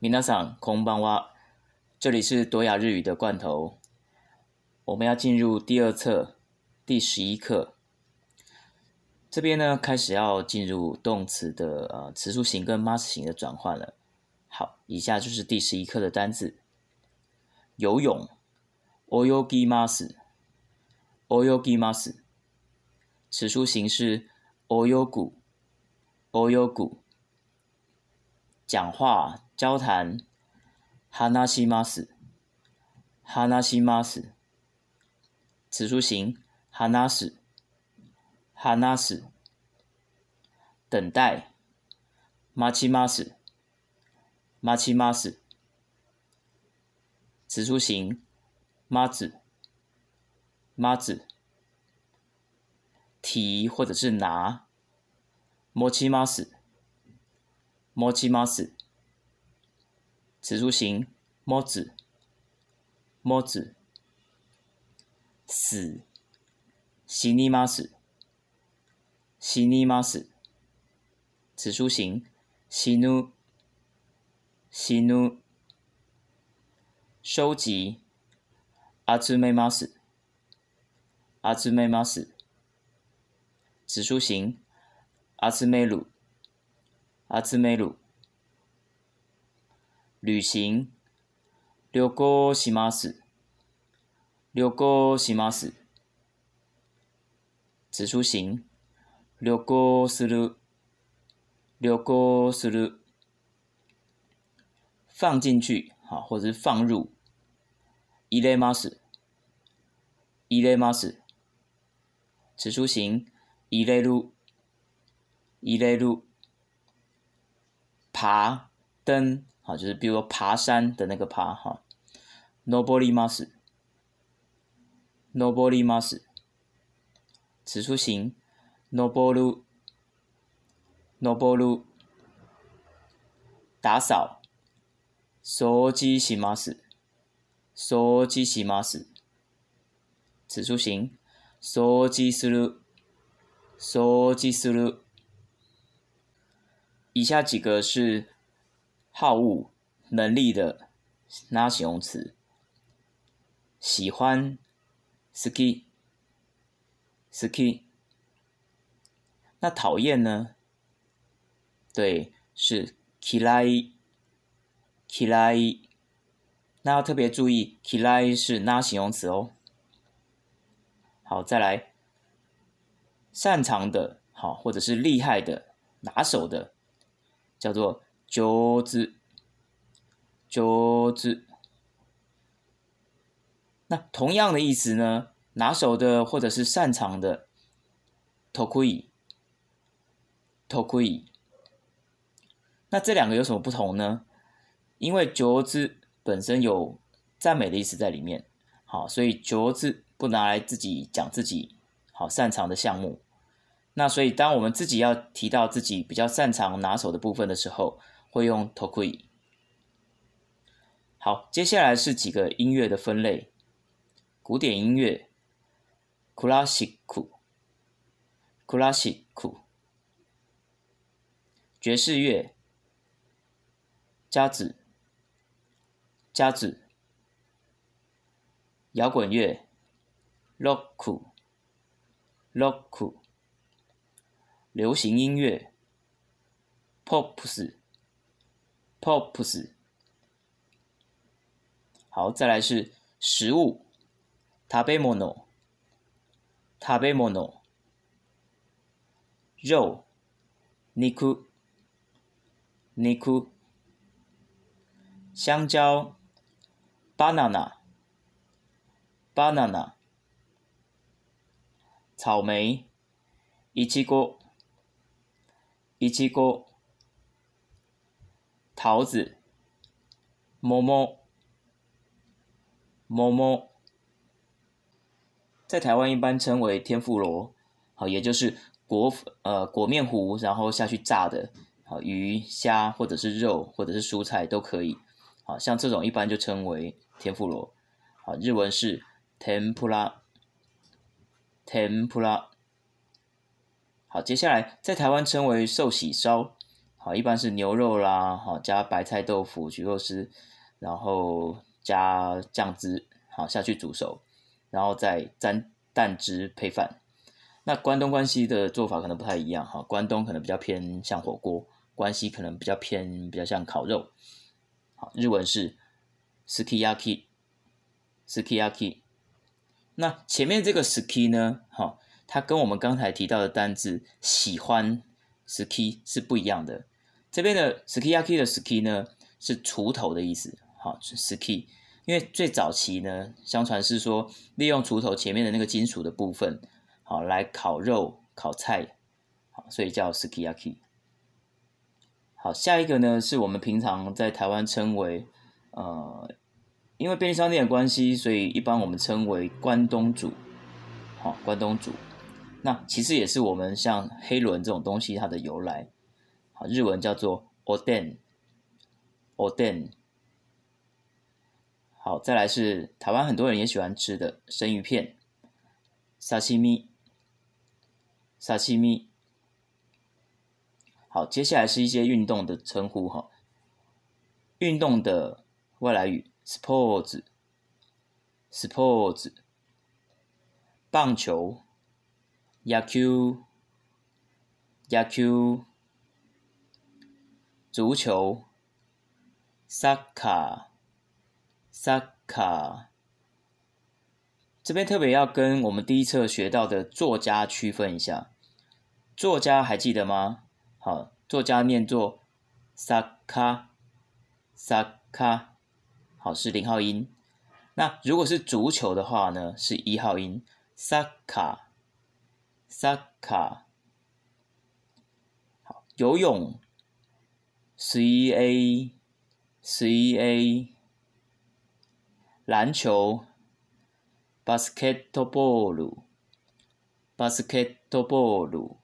皆さんこんばんは，这里是多雅日语的罐头。我们要进入第二册第十一课，这边呢开始要进入动词的呃词数型跟 mas 型的转换了。好，以下就是第十一课的单字：游泳，oyogi mas，oyogi mas，词数形式 oyogu，oyogu，讲话 交谈，hanashi mas，hanashi mas。词书形，hana，hana，等待，machimas，machimas，词书形，mas，mas，提或者是拿指数形摸子摸子死洗你妈死洗你妈死紫苏型息怒息怒收集阿兹梅马死阿兹梅马死紫苏型阿兹梅鲁阿兹梅鲁。旅行，旅行します。旅行します。此书形，旅行する。旅行する。放进去，好，或者是放入。入れます。入れます。此书形，入れる。入れる。爬登， 好，就是比如说爬山的那个爬，哈。登ります。登ります。此处形登る。登る。打扫。掃除します。掃除します。此处形掃除する。掃除する。以下几个是 好恶、能力的那形容词：喜欢。ski，ski，那讨厌呢？对，是 kilai kilai。那要特别注意，kilai 是那形容词哦。好，再来，擅长的，好，或者是厉害的、拿手的，叫做九子，九子。那同样的意思呢？拿手的或者是擅长的，tokui，tokui。那这两个有什么不同呢？因为九子本身有赞美的意思在里面，好，所以九子不拿来自己讲自己好擅长的项目。那所以当我们自己要提到自己比较擅长拿手的部分的时候，会用 tokui。好，接下来是几个音乐的分类。古典音乐，クラシック，クラシック；爵士乐，ジャズ，ジャズ；摇滚乐，ロック，ロック；流行音乐，ポ ップス，ポップス。好，再来是食物。食べ物、食べ物、肉、肉、肉、香蕉、banana、banana、草莓、いちご、いちご、 桃子、桃、桃。在台湾一般称为天妇罗，好，也就是裹呃裹面糊，然后下去炸的，好鱼虾或者是肉或者是蔬菜都可以，好像这种一般就称为天妇罗，好日文是 tempura，tempura，好接下来在台湾称为寿喜烧，好，一般是牛肉啦，好加白菜豆腐、焗肉丝，然后加酱汁，好下去煮熟，然后再沾蛋汁配饭。那关东关西的做法可能不太一样哈，关东可能比较偏像火锅，关西可能比较偏比较像烤肉。好，日文是 sukiyaki，sukiyaki。那前面这个 ski 呢，哈，它跟我们刚才提到的单字喜欢 ski 是不一样的。这边的 ski yaki 的 ski 呢，是锄头的意思，好，ski。因为最早期呢，相传是说利用锄头前面的那个金属的部分。好，来烤肉、烤菜，好，所以叫 ski yaki。好，下一个呢，是我们平常在台湾称为，呃，因为便利商店的关系，所以一般我们称为关东煮。好，关东煮，那其实也是我们像黑轮这种东西它的由来。日文叫做 oden，oden。好，再来是台湾很多人也喜欢吃的生鱼片，沙西米。沙西米，好，接下来是一些运动的称呼哈。运动的外来语：sports，sports，棒球，yaku，yaku，足球，soccer，soccer。这边特别要跟我们第一册学到的作家区分一下，作家还记得吗？好，作家念作萨卡萨卡，好是零号音。那如果是足球的话呢，是一号音萨卡萨卡。好，游泳 C A C A，篮球。basketball，basketball，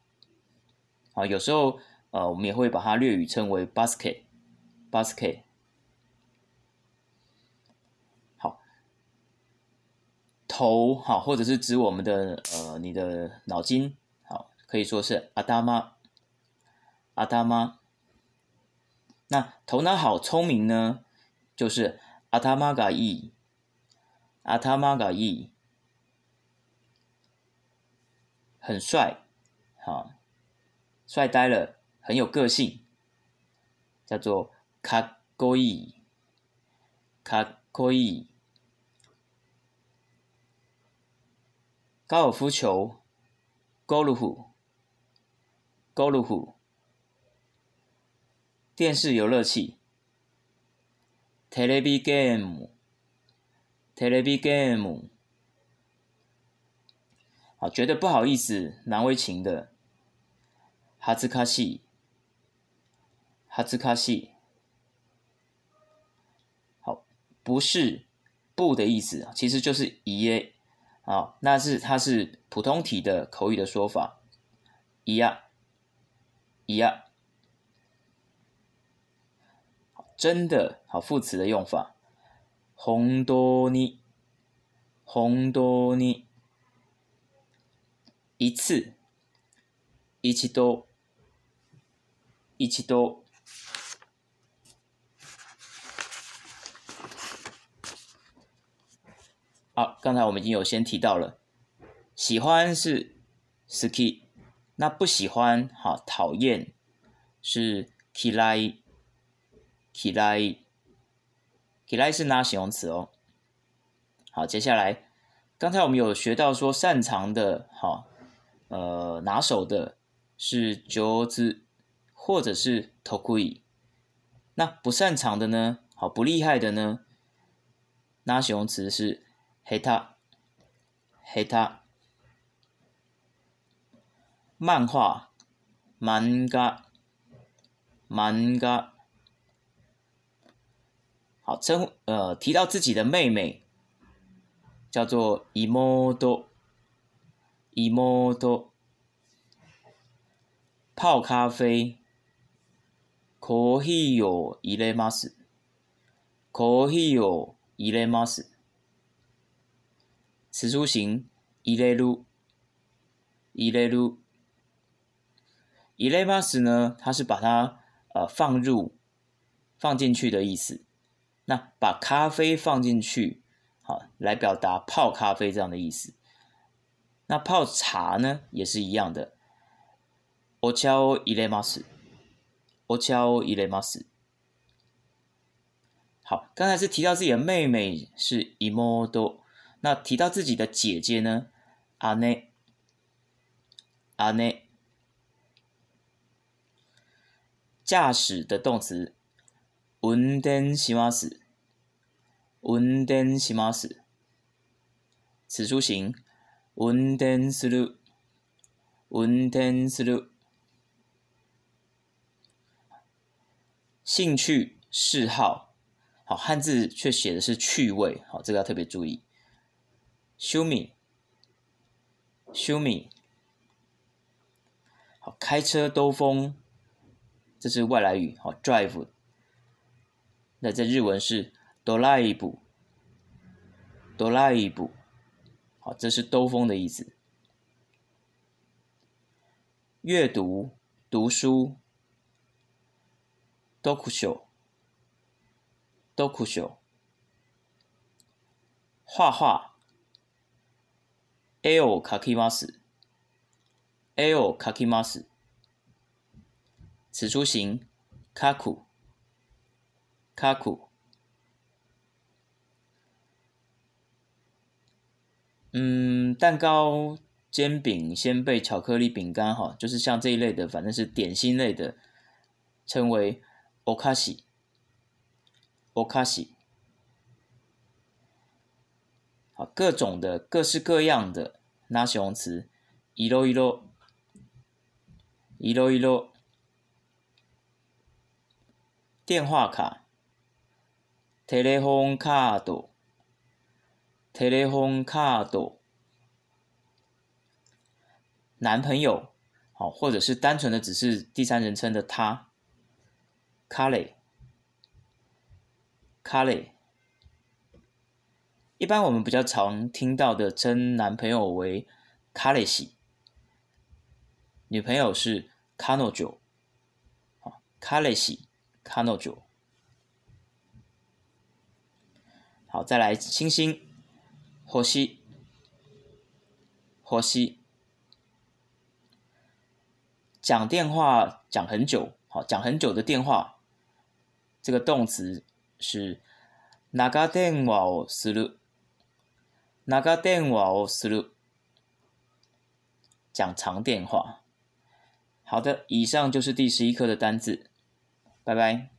啊，有时候呃，我们也会把它略语称为 basket，basket。好，头好，或者是指我们的呃，你的脑筋，好，可以说是阿达妈，阿达妈。那头脑好、聪明呢，就是阿达玛嘎伊。阿塔玛嘎伊很帅，好帅呆了，很有个性，叫做卡高伊卡高伊高尔夫球高鲁虎高鲁虎电视游乐器。Television game。television game，好，觉得不好意思、难为情的，哈兹卡西，哈兹卡西，好，不是不的意思，其实就是一耶，啊，那是它是普通体的口语的说法，一呀，一呀，真的好副词的用法。红多尼，红多尼，一次，一次多，一次多。好，刚才我们已经有先提到了，喜欢是 ski，那不喜欢，好讨厌是刻。起来是拿形容词哦。好，接下来，刚才我们有学到说擅长的，好，呃，拿手的是九子或者是 tokui。那不擅长的呢？好，不厉害的呢？拿形容词是黑他，黑他。漫画，manga，manga。好，称，呃，提到自己的妹妹。叫做伊モート。伊モート。泡咖啡。コーヒーを入れます。コーヒーを入れます。此出行。入れる。入れる。入れます。呢，它是把它呃放入，放进去的意思。那把咖啡放进去，好来表达泡咖啡这样的意思。那泡茶呢，也是一样的。お茶を入れます。お茶を入れます。好，刚才是提到自己的妹妹是伊莫多，那提到自己的姐姐呢？阿内，阿内。驾驶的动词， 運転します。運転します。此处形，運転する。運転する。兴趣、嗜好。好，汉字却写的是趣味，好，这个要特别注意。修米，修米，好，开车兜风，这是外来语，好，drive。 那在日文是ドライブ，ドライブ，好，这是兜风的意思。阅读，读书，読書。都酷秀。画画。絵を描きます。絵を描きます。此处形。描 く。描く。嗯，蛋糕、煎饼、鲜贝、巧克力、饼干，哈，就是像这一类的，反正是点心类的，称为お菓子。おかし好，各种的、各式各样的，那形容词，いろいろ、いろいろ。电话卡， テレホンカード、テレホンカード。男朋友，好，或者是单纯的只是第三人称的他，カレ。卡雷，一般我们比较常听到的称男朋友为卡雷西，女朋友是卡诺九，好，卡雷西，卡诺九。 好，再来星星，火西，火西，讲电话讲很久，好，讲很久的电话，这个动词。是長電話をする。長電話をする。讲长电话。好的，以上就是第十一课的单字。拜拜。